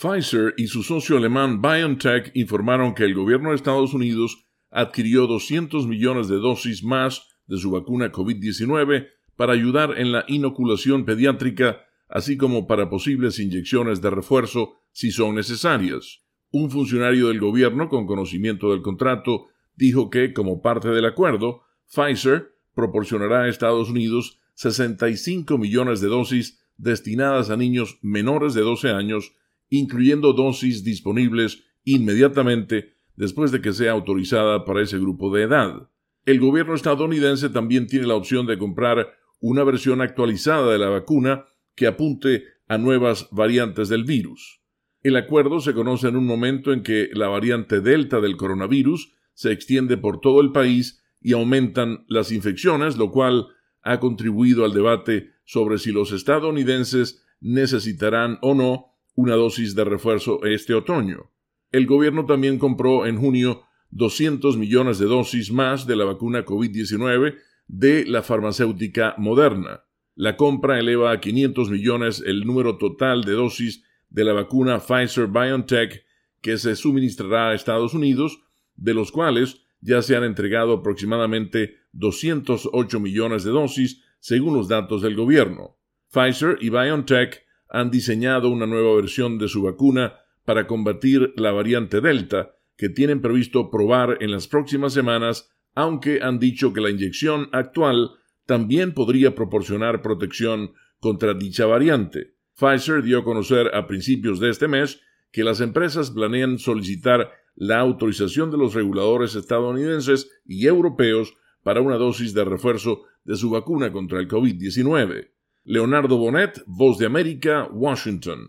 Pfizer y su socio alemán BioNTech informaron que el gobierno de Estados Unidos adquirió 200 millones de dosis más de su vacuna COVID-19 para ayudar en la inoculación pediátrica, así como para posibles inyecciones de refuerzo si son necesarias. Un funcionario del gobierno con conocimiento del contrato dijo que, como parte del acuerdo, Pfizer proporcionará a Estados Unidos 65 millones de dosis destinadas a niños menores de 12 años incluyendo dosis disponibles inmediatamente después de que sea autorizada para ese grupo de edad. El gobierno estadounidense también tiene la opción de comprar una versión actualizada de la vacuna que apunte a nuevas variantes del virus. El acuerdo se conoce en un momento en que la variante Delta del coronavirus se extiende por todo el país y aumentan las infecciones, lo cual ha contribuido al debate sobre si los estadounidenses necesitarán o no una dosis de refuerzo este otoño. El gobierno también compró en junio 200 millones de dosis más de la vacuna COVID-19 de la farmacéutica Moderna. La compra eleva a 500 millones el número total de dosis de la vacuna Pfizer BioNTech que se suministrará a Estados Unidos, de los cuales ya se han entregado aproximadamente 208 millones de dosis, según los datos del gobierno. Pfizer y BioNTech han diseñado una nueva versión de su vacuna para combatir la variante Delta, que tienen previsto probar en las próximas semanas, aunque han dicho que la inyección actual también podría proporcionar protección contra dicha variante. Pfizer dio a conocer a principios de este mes que las empresas planean solicitar la autorización de los reguladores estadounidenses y europeos para una dosis de refuerzo de su vacuna contra el COVID-19. Leonardo Bonet, Voz de América, Washington.